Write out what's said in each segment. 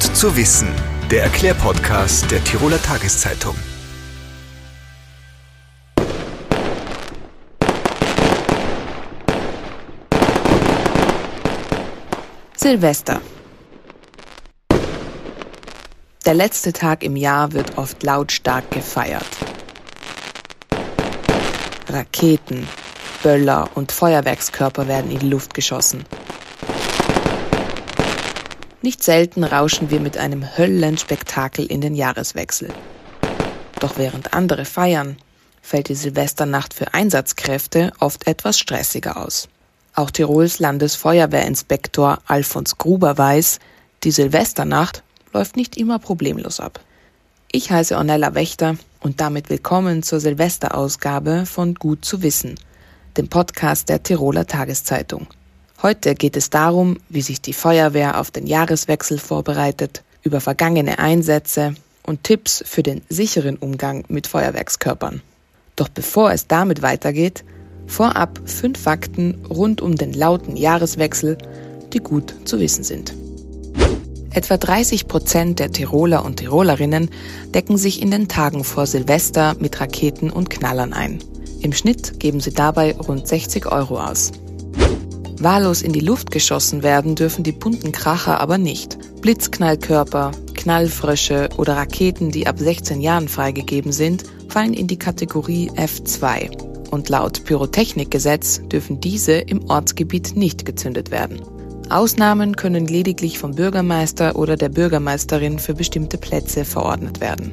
Gut zu wissen, der Erklärpodcast der Tiroler Tageszeitung. Silvester. Der letzte Tag im Jahr wird oft lautstark gefeiert. Raketen, Böller und Feuerwerkskörper werden in die Luft geschossen. Nicht selten rauschen wir mit einem Höllenspektakel in den Jahreswechsel. Doch während andere feiern, fällt die Silvesternacht für Einsatzkräfte oft etwas stressiger aus. Auch Tirols Landesfeuerwehrinspektor Alfons Gruber weiß, die Silvesternacht läuft nicht immer problemlos ab. Ich heiße Ornella Wächter und damit willkommen zur Silvesterausgabe von Gut zu wissen, dem Podcast der Tiroler Tageszeitung. Heute geht es darum, wie sich die Feuerwehr auf den Jahreswechsel vorbereitet, über vergangene Einsätze und Tipps für den sicheren Umgang mit Feuerwerkskörpern. Doch bevor es damit weitergeht, vorab fünf Fakten rund um den lauten Jahreswechsel, die gut zu wissen sind. Etwa 30 Prozent der Tiroler und Tirolerinnen decken sich in den Tagen vor Silvester mit Raketen und Knallern ein. Im Schnitt geben sie dabei rund 60 Euro aus. Wahllos in die Luft geschossen werden dürfen die bunten Kracher aber nicht. Blitzknallkörper, Knallfrösche oder Raketen, die ab 16 Jahren freigegeben sind, fallen in die Kategorie F2. Und laut Pyrotechnikgesetz dürfen diese im Ortsgebiet nicht gezündet werden. Ausnahmen können lediglich vom Bürgermeister oder der Bürgermeisterin für bestimmte Plätze verordnet werden.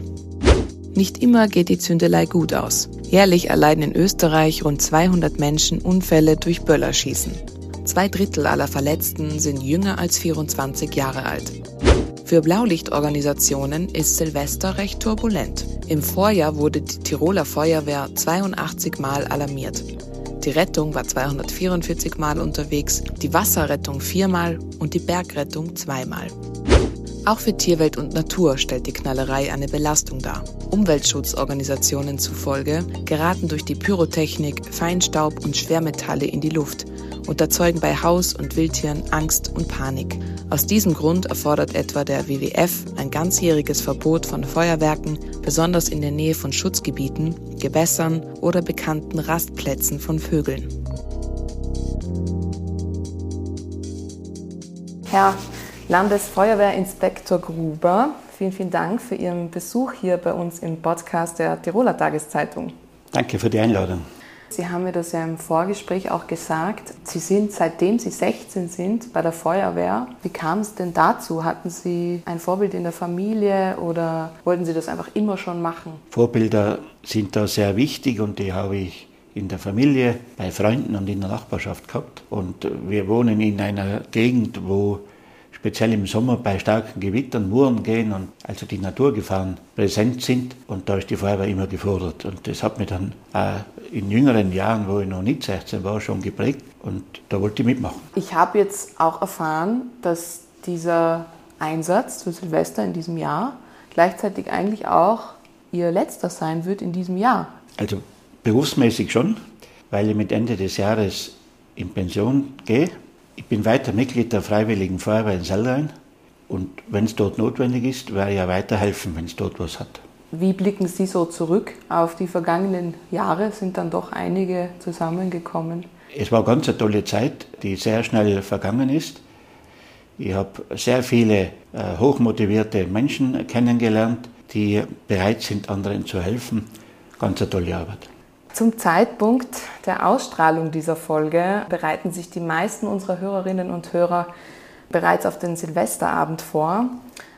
Nicht immer geht die Zündelei gut aus. Jährlich erleiden in Österreich rund 200 Menschen Unfälle durch Böllerschießen. Zwei Drittel aller Verletzten sind jünger als 24 Jahre alt. Für Blaulichtorganisationen ist Silvester recht turbulent. Im Vorjahr wurde die Tiroler Feuerwehr 82 Mal alarmiert. Die Rettung war 244 Mal unterwegs, die Wasserrettung viermal und die Bergrettung zweimal. Auch für Tierwelt und Natur stellt die Knallerei eine Belastung dar. Umweltschutzorganisationen zufolge geraten durch die Pyrotechnik Feinstaub und Schwermetalle in die Luft und erzeugen bei Haus- und Wildtieren Angst und Panik. Aus diesem Grund erfordert etwa der WWF ein ganzjähriges Verbot von Feuerwerken, besonders in der Nähe von Schutzgebieten, Gewässern oder bekannten Rastplätzen von Vögeln. Herr Landesfeuerwehrinspektor Gruber, vielen, vielen Dank für Ihren Besuch hier bei uns im Podcast der Tiroler Tageszeitung. Danke für die Einladung. Sie haben mir das ja im Vorgespräch auch gesagt. Sie sind, seitdem Sie 16 sind, bei der Feuerwehr. Wie kam es denn dazu? Hatten Sie ein Vorbild in der Familie oder wollten Sie das einfach immer schon machen? Vorbilder sind da sehr wichtig und die habe ich in der Familie, bei Freunden und in der Nachbarschaft gehabt. Und wir wohnen in einer Gegend, wo speziell im Sommer bei starken Gewittern Muren gehen und also die Naturgefahren präsent sind. Und da ist die Feuerwehr immer gefordert. Und das hat mich dann auch in jüngeren Jahren, wo ich noch nicht 16 war, schon geprägt. Und da wollte ich mitmachen. Ich habe jetzt auch erfahren, dass dieser Einsatz zu Silvester in diesem Jahr gleichzeitig eigentlich auch Ihr letzter sein wird in diesem Jahr. Also berufsmäßig schon, weil ich mit Ende des Jahres in Pension gehe ich bin weiter Mitglied der Freiwilligen Feuerwehr in Sellrein und wenn es dort notwendig ist, werde ich ja weiterhelfen, wenn es dort was hat. Wie blicken Sie so zurück auf die vergangenen Jahre? Sind dann doch einige zusammengekommen? Es war ganz eine tolle Zeit, die sehr schnell vergangen ist. Ich habe sehr viele äh, hochmotivierte Menschen kennengelernt, die bereit sind, anderen zu helfen. Ganz eine tolle Arbeit. Zum Zeitpunkt der Ausstrahlung dieser Folge bereiten sich die meisten unserer Hörerinnen und Hörer bereits auf den Silvesterabend vor.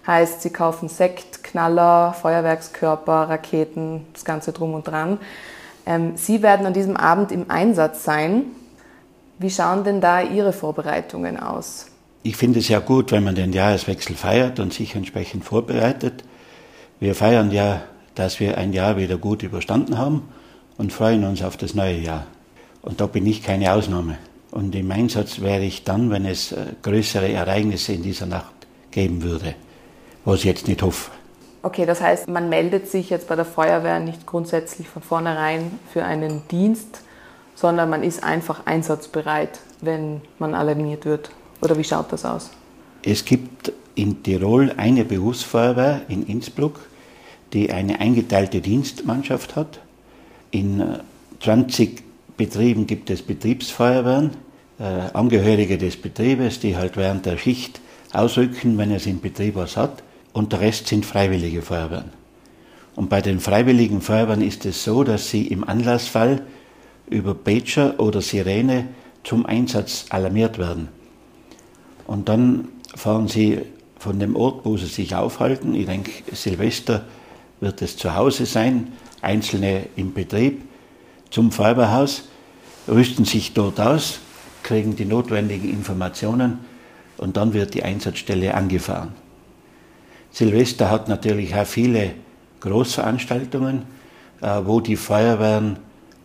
Heißt, sie kaufen Sekt, Knaller, Feuerwerkskörper, Raketen, das Ganze drum und dran. Ähm, sie werden an diesem Abend im Einsatz sein. Wie schauen denn da Ihre Vorbereitungen aus? Ich finde es ja gut, wenn man den Jahreswechsel feiert und sich entsprechend vorbereitet. Wir feiern ja, dass wir ein Jahr wieder gut überstanden haben und freuen uns auf das neue Jahr. Und da bin ich keine Ausnahme. Und im Einsatz wäre ich dann, wenn es äh, größere Ereignisse in dieser Nacht geben würde, was ich jetzt nicht hoffe. Okay, das heißt, man meldet sich jetzt bei der Feuerwehr nicht grundsätzlich von vornherein für einen Dienst, sondern man ist einfach einsatzbereit, wenn man alarmiert wird. Oder wie schaut das aus? Es gibt in Tirol eine Berufsfeuerwehr in Innsbruck, die eine eingeteilte Dienstmannschaft hat. In 20 Betrieben gibt es Betriebsfeuerwehren, äh, Angehörige des Betriebes, die halt während der Schicht ausrücken, wenn es im Betrieb was hat. Und der Rest sind freiwillige Feuerwehren. Und bei den freiwilligen Feuerwehren ist es so, dass sie im Anlassfall über Pager oder Sirene zum Einsatz alarmiert werden. Und dann fahren sie von dem Ort, wo sie sich aufhalten, ich denke, Silvester wird es zu Hause sein, einzelne im Betrieb, zum Feuerwehrhaus, rüsten sich dort aus, kriegen die notwendigen Informationen und dann wird die Einsatzstelle angefahren. Silvester hat natürlich auch viele Großveranstaltungen, äh, wo die Feuerwehren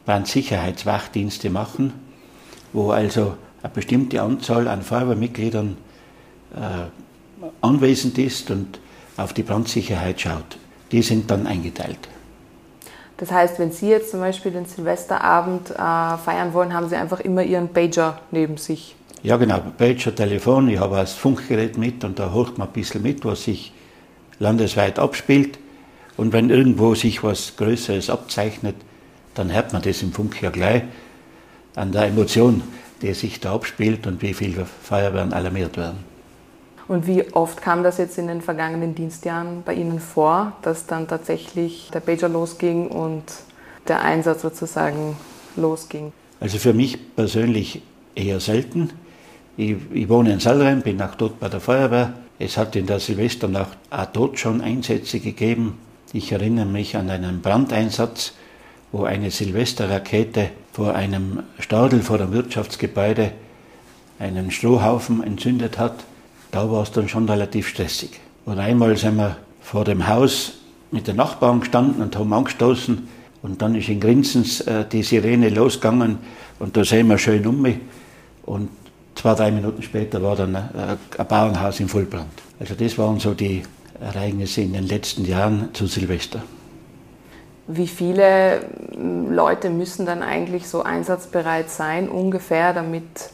Brandsicherheitswachdienste machen, wo also eine bestimmte Anzahl an Feuerwehrmitgliedern äh, anwesend ist und auf die Brandsicherheit schaut. Die sind dann eingeteilt. Das heißt, wenn Sie jetzt zum Beispiel den Silvesterabend äh, feiern wollen, haben Sie einfach immer Ihren Pager neben sich. Ja, genau, Pager, Telefon. Ich habe das Funkgerät mit und da hocht man ein bisschen mit, was sich landesweit abspielt. Und wenn irgendwo sich was Größeres abzeichnet, dann hört man das im Funk ja gleich an der Emotion, die sich da abspielt und wie viele Feuerwehren alarmiert werden. Und wie oft kam das jetzt in den vergangenen Dienstjahren bei Ihnen vor, dass dann tatsächlich der Pager losging und der Einsatz sozusagen losging? Also für mich persönlich eher selten. Ich, ich wohne in Salrheim, bin auch dort bei der Feuerwehr. Es hat in der Silvesternacht auch dort schon Einsätze gegeben. Ich erinnere mich an einen Brandeinsatz, wo eine Silvesterrakete vor einem Stadel vor dem Wirtschaftsgebäude einen Strohhaufen entzündet hat. Da war es dann schon relativ stressig. Und einmal sind wir vor dem Haus mit den Nachbarn gestanden und haben angestoßen. Und dann ist in Grinsens äh, die Sirene losgegangen und da sehen wir schön um mich. Und zwei, drei Minuten später war dann äh, ein Bauernhaus im Vollbrand. Also das waren so die Ereignisse in den letzten Jahren zu Silvester. Wie viele hm, Leute müssen dann eigentlich so einsatzbereit sein, ungefähr, damit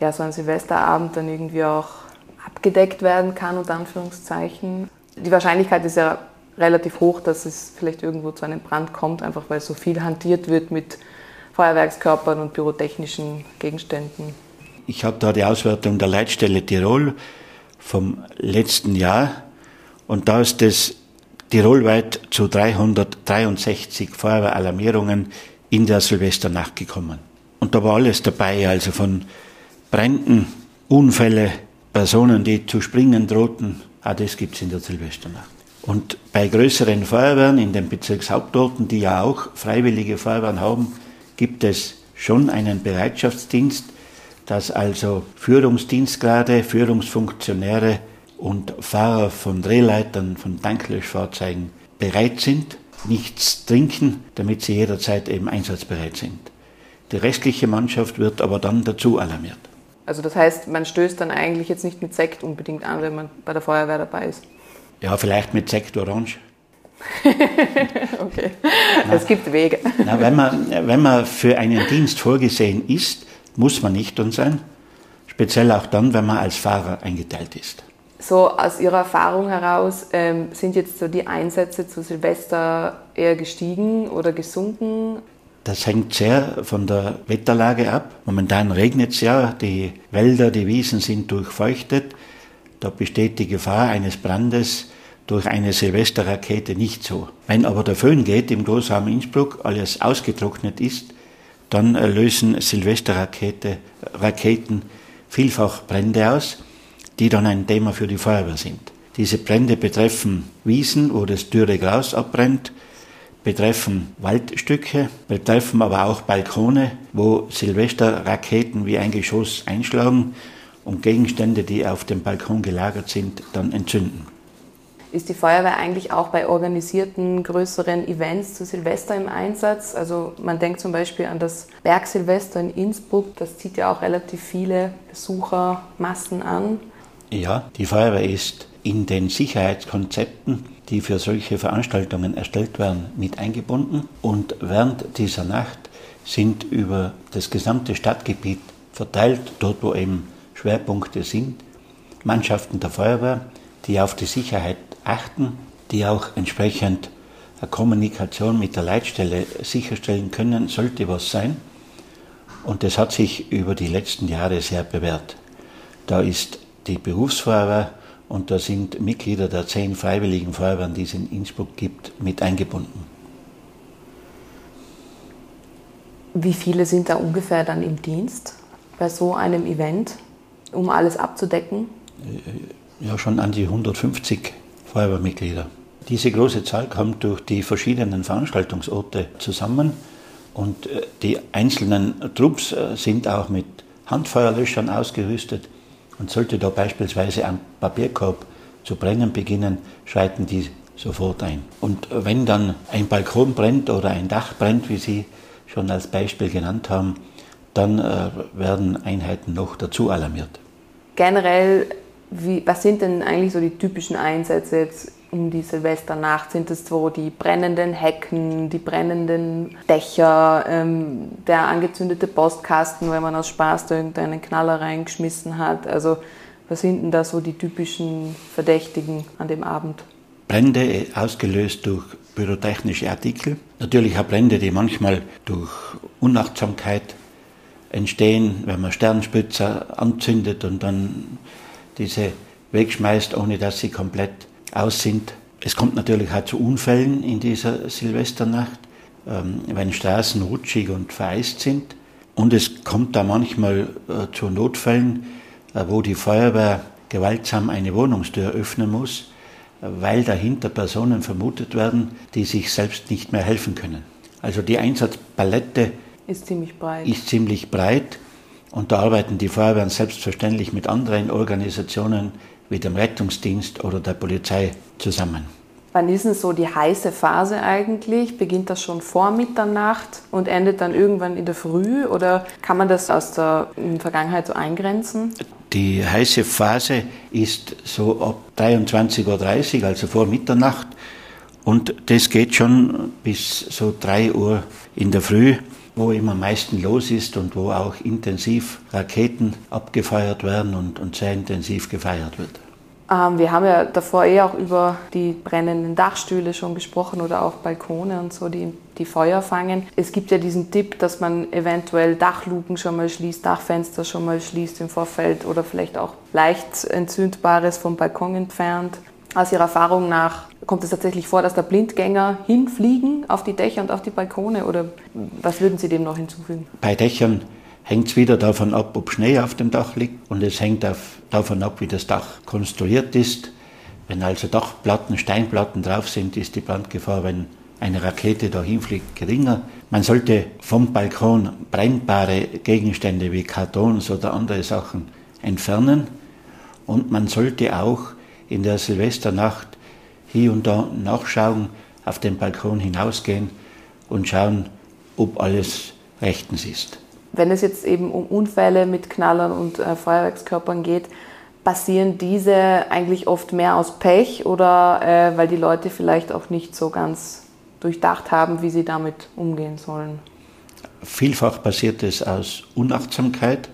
ja, so ein Silvesterabend dann irgendwie auch abgedeckt werden kann, unter Anführungszeichen? Die Wahrscheinlichkeit ist ja relativ hoch, dass es vielleicht irgendwo zu einem Brand kommt, einfach weil so viel hantiert wird mit Feuerwerkskörpern und pyrotechnischen Gegenständen. Ich habe da die Auswertung der Leitstelle Tirol vom letzten Jahr und da ist es tirolweit zu 363 Feuerwehralarmierungen in der Silvesternacht gekommen. Und da war alles dabei, also von Bränden, Unfälle, Personen, die zu springen drohten, auch das gibt es in der Silvesternacht. Und bei größeren Feuerwehren in den Bezirkshauptorten, die ja auch freiwillige Feuerwehren haben, gibt es schon einen Bereitschaftsdienst, dass also Führungsdienstgrade, Führungsfunktionäre und Fahrer von Drehleitern, von Tanklöschfahrzeugen bereit sind, nichts trinken, damit sie jederzeit eben einsatzbereit sind. Die restliche Mannschaft wird aber dann dazu alarmiert. Also das heißt, man stößt dann eigentlich jetzt nicht mit Sekt unbedingt an, wenn man bei der Feuerwehr dabei ist. Ja, vielleicht mit Sekt Orange. okay, na, es gibt Wege. Na, wenn, man, wenn man für einen Dienst vorgesehen ist, muss man nüchtern sein. Speziell auch dann, wenn man als Fahrer eingeteilt ist. So aus Ihrer Erfahrung heraus, ähm, sind jetzt so die Einsätze zu Silvester eher gestiegen oder gesunken? Das hängt sehr von der Wetterlage ab. Momentan regnet es ja, die Wälder, die Wiesen sind durchfeuchtet. Da besteht die Gefahr eines Brandes durch eine Silvesterrakete nicht so. Wenn aber der Föhn geht im Großraum Innsbruck, alles ausgetrocknet ist, dann lösen Silvesterraketen vielfach Brände aus die dann ein Thema für die Feuerwehr sind. Diese Brände betreffen Wiesen, wo das dürre Gras abbrennt, betreffen Waldstücke, betreffen aber auch Balkone, wo Silvesterraketen wie ein Geschoss einschlagen und Gegenstände, die auf dem Balkon gelagert sind, dann entzünden. Ist die Feuerwehr eigentlich auch bei organisierten größeren Events zu Silvester im Einsatz? Also man denkt zum Beispiel an das Bergsilvester in Innsbruck, das zieht ja auch relativ viele Besuchermassen an. Ja, die Feuerwehr ist in den Sicherheitskonzepten, die für solche Veranstaltungen erstellt werden, mit eingebunden. Und während dieser Nacht sind über das gesamte Stadtgebiet verteilt, dort wo eben Schwerpunkte sind, Mannschaften der Feuerwehr, die auf die Sicherheit achten, die auch entsprechend eine Kommunikation mit der Leitstelle sicherstellen können, sollte was sein. Und das hat sich über die letzten Jahre sehr bewährt. Da ist die Berufsfeuerwehr und da sind Mitglieder der zehn Freiwilligen Feuerwehren, die es in Innsbruck gibt, mit eingebunden. Wie viele sind da ungefähr dann im Dienst bei so einem Event, um alles abzudecken? Ja, schon an die 150 Feuerwehrmitglieder. Diese große Zahl kommt durch die verschiedenen Veranstaltungsorte zusammen und äh, die einzelnen Trupps äh, sind auch mit Handfeuerlöschern ausgerüstet und sollte da beispielsweise ein Papierkorb zu brennen beginnen, schreiten die sofort ein. Und wenn dann ein Balkon brennt oder ein Dach brennt, wie Sie schon als Beispiel genannt haben, dann äh, werden Einheiten noch dazu alarmiert. Generell, wie, was sind denn eigentlich so die typischen Einsätze jetzt um die Silvesternacht? Sind es so die brennenden Hecken, die brennenden Dächer, ähm, der angezündete Postkasten, wenn man aus Spaß da irgendeinen Knaller reingeschmissen hat? Also was sind denn da so die typischen Verdächtigen an dem Abend? Brände äh, ausgelöst durch pyrotechnische Artikel. Natürlich auch Brände, die manchmal durch Unachtsamkeit entstehen, wenn man Sternspitzer anzündet und dann diese wegschmeißt, ohne dass sie komplett aus sind. Es kommt natürlich auch zu Unfällen in dieser Silvesternacht, ähm, wenn Straßen rutschig und vereist sind. Und es kommt da manchmal äh, zu Notfällen, äh, wo die Feuerwehr gewaltsam eine Wohnungstür öffnen muss, weil dahinter Personen vermutet werden, die sich selbst nicht mehr helfen können. Also die Einsatzpalette ist ziemlich breit. Ist ziemlich breit und da arbeiten die Feuerwehren selbstverständlich mit anderen Organisationen wie dem Rettungsdienst oder der Polizei zusammen. Wann ist denn so die heiße Phase eigentlich? Beginnt das schon vor Mitternacht und endet dann irgendwann in der Früh oder kann man das aus der Vergangenheit so eingrenzen? Die heiße Phase ist so ab 23.30 Uhr, also vor Mitternacht. Und das geht schon bis so 3 Uhr in der Früh wo immer am meisten los ist und wo auch intensiv Raketen abgefeuert werden und, und sehr intensiv gefeiert wird. Ähm, wir haben ja davor eh auch über die brennenden Dachstühle schon gesprochen oder auch Balkone und so, die, die Feuer fangen. Es gibt ja diesen Tipp, dass man eventuell Dachluken schon mal schließt, Dachfenster schon mal schließt im Vorfeld oder vielleicht auch leicht entzündbares vom Balkon entfernt. Aus Ihrer Erfahrung nach kommt es tatsächlich vor, dass da Blindgänger hinfliegen auf die Dächer und auf die Balkone oder was würden Sie dem noch hinzufügen? Bei Dächern hängt es wieder davon ab, ob Schnee auf dem Dach liegt und es hängt auf, davon ab, wie das Dach konstruiert ist. Wenn also Dachplatten, Steinplatten drauf sind, ist die Brandgefahr, wenn eine Rakete da hinfliegt, geringer. Man sollte vom Balkon brennbare Gegenstände wie Kartons oder andere Sachen entfernen und man sollte auch in der Silvesternacht hier und da nachschauen, auf den Balkon hinausgehen und schauen, ob alles rechtens ist. Wenn es jetzt eben um Unfälle mit Knallern und äh, Feuerwerkskörpern geht, passieren diese eigentlich oft mehr aus Pech oder äh, weil die Leute vielleicht auch nicht so ganz durchdacht haben, wie sie damit umgehen sollen? Vielfach passiert es aus Unachtsamkeit,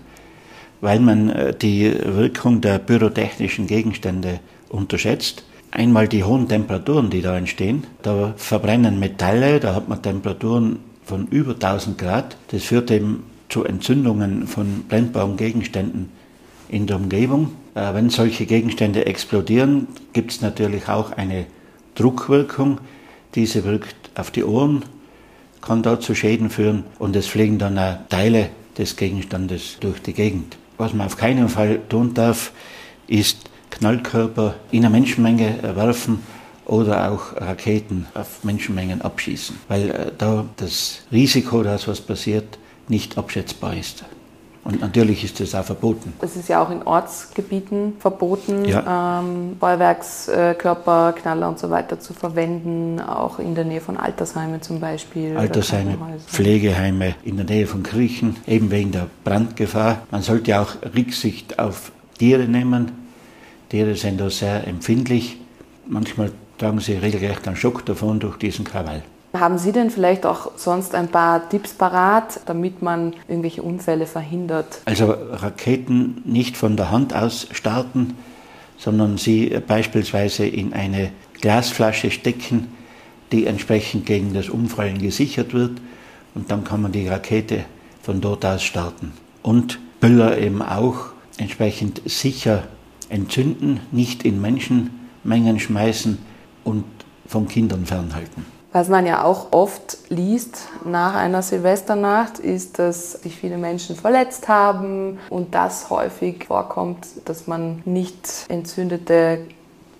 weil man äh, die Wirkung der pyrotechnischen Gegenstände unterschätzt. Einmal die hohen Temperaturen, die da entstehen. Da verbrennen Metalle, da hat man Temperaturen von über 1000 Grad. Das führt eben zu Entzündungen von brennbaren Gegenständen in der Umgebung. Äh, wenn solche Gegenstände explodieren, gibt es natürlich auch eine Druckwirkung. Diese wirkt auf die Ohren, kann da zu Schäden führen und es fliegen dann auch Teile des Gegenstandes durch die Gegend. Was man auf keinen Fall tun darf, ist Knallkörper in eine Menschenmenge werfen oder auch Raketen auf Menschenmengen abschießen, weil äh, da das Risiko, dass was passiert, nicht abschätzbar ist. Und natürlich ist das auch verboten. Es ist ja auch in Ortsgebieten verboten, ja. ähm, Feuerwerkskörper, Knaller und so weiter zu verwenden, auch in der Nähe von Altersheimen zum Beispiel. Altersheime, Pflegeheime, in der Nähe von Kirchen, eben wegen der Brandgefahr. Man sollte auch Rücksicht auf Tiere nehmen, Tiere sind da sehr empfindlich. Manchmal tragen sie regelrecht einen Schock davon durch diesen Krawall. Haben Sie denn vielleicht auch sonst ein paar Tipps parat, damit man irgendwelche Unfälle verhindert? Also Raketen nicht von der Hand aus starten, sondern sie beispielsweise in eine Glasflasche stecken, die entsprechend gegen das Umfallen gesichert wird und dann kann man die Rakete von dort aus starten. Und Böller eben auch entsprechend sicher entzünden, nicht in Menschenmengen schmeißen und von Kindern fernhalten. Was man ja auch oft liest nach einer Silvesternacht, ist, dass sich viele Menschen verletzt haben und das häufig vorkommt, dass man nicht entzündete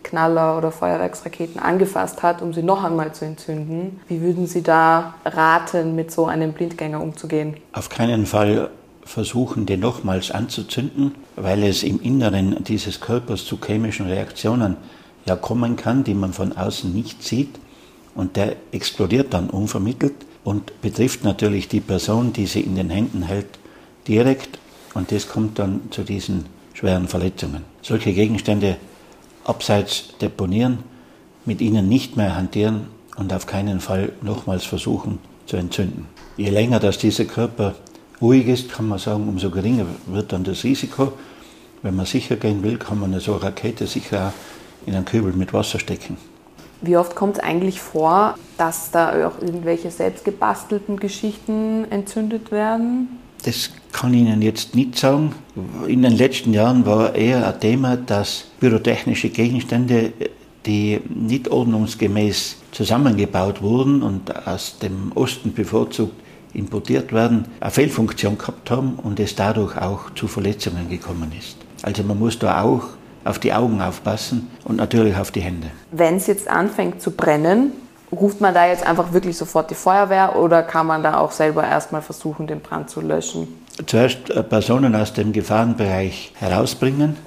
Knaller oder Feuerwerksraketen angefasst hat, um sie noch einmal zu entzünden. Wie würden Sie da raten, mit so einem Blindgänger umzugehen? Auf keinen Fall versuchen, den nochmals anzuzünden, weil es im Inneren dieses Körpers zu chemischen Reaktionen ja kommen kann, die man von außen nicht sieht. Und der explodiert dann unvermittelt und betrifft natürlich die Person, die sie in den Händen hält, direkt. Und das kommt dann zu diesen schweren Verletzungen. Solche Gegenstände abseits deponieren, mit ihnen nicht mehr hantieren und auf keinen Fall nochmals versuchen zu entzünden. Je länger dass dieser Körper ruhig ist, kann man sagen, umso geringer wird dann das Risiko. Wenn man sicher gehen will, kann man eine so Rakete sicher auch in einen Kübel mit Wasser stecken. Wie oft kommt es eigentlich vor, dass da auch irgendwelche selbstgebastelten Geschichten entzündet werden? Das kann ich Ihnen jetzt nicht sagen. In den letzten Jahren war eher ein Thema, dass pyrotechnische Gegenstände, die nicht ordnungsgemäß zusammengebaut wurden und aus dem Osten bevorzugt importiert werden, eine Fehlfunktion gehabt haben und es dadurch auch zu Verletzungen gekommen ist. Also man muss da auch auf die Augen aufpassen und natürlich auf die Hände. Wenn es jetzt anfängt zu brennen, ruft man da jetzt einfach wirklich sofort die Feuerwehr oder kann man da auch selber erstmal versuchen, den Brand zu löschen? Zuerst äh, Personen aus dem Gefahrenbereich herausbringen,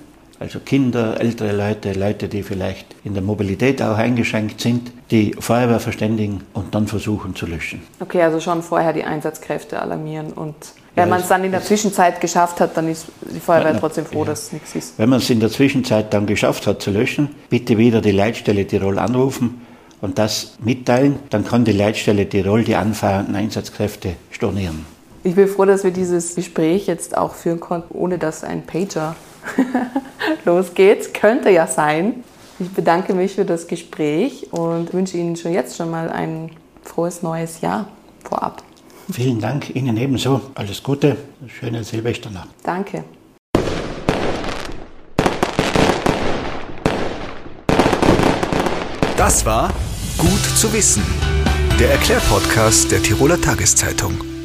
also Kinder, ältere Leute, Leute, die vielleicht in der Mobilität auch eingeschränkt sind, die Feuerwehr verständigen und dann versuchen zu löschen. Okay, also schon vorher die Einsatzkräfte alarmieren und wenn man es dann in der Zwischenzeit geschafft hat, dann ist die Feuerwehr na, trotzdem froh, ja. dass es nichts ist. Wenn man es in der Zwischenzeit dann geschafft hat zu löschen, bitte wieder die Leitstelle Tirol anrufen und das mitteilen, dann kann die Leitstelle Tirol die anfahrenden Einsatzkräfte stornieren. Ich bin froh, dass wir dieses Gespräch jetzt auch führen konnten, ohne dass ein Pager losgeht. Könnte ja sein. Ich bedanke mich für das Gespräch und wünsche Ihnen schon jetzt schon mal ein frohes neues Jahr vorab. Vielen Dank, Ihnen ebenso. Alles Gute, schöne Silvesternacht. Danke. Das war Gut zu wissen, der Erklärpodcast der Tiroler Tageszeitung.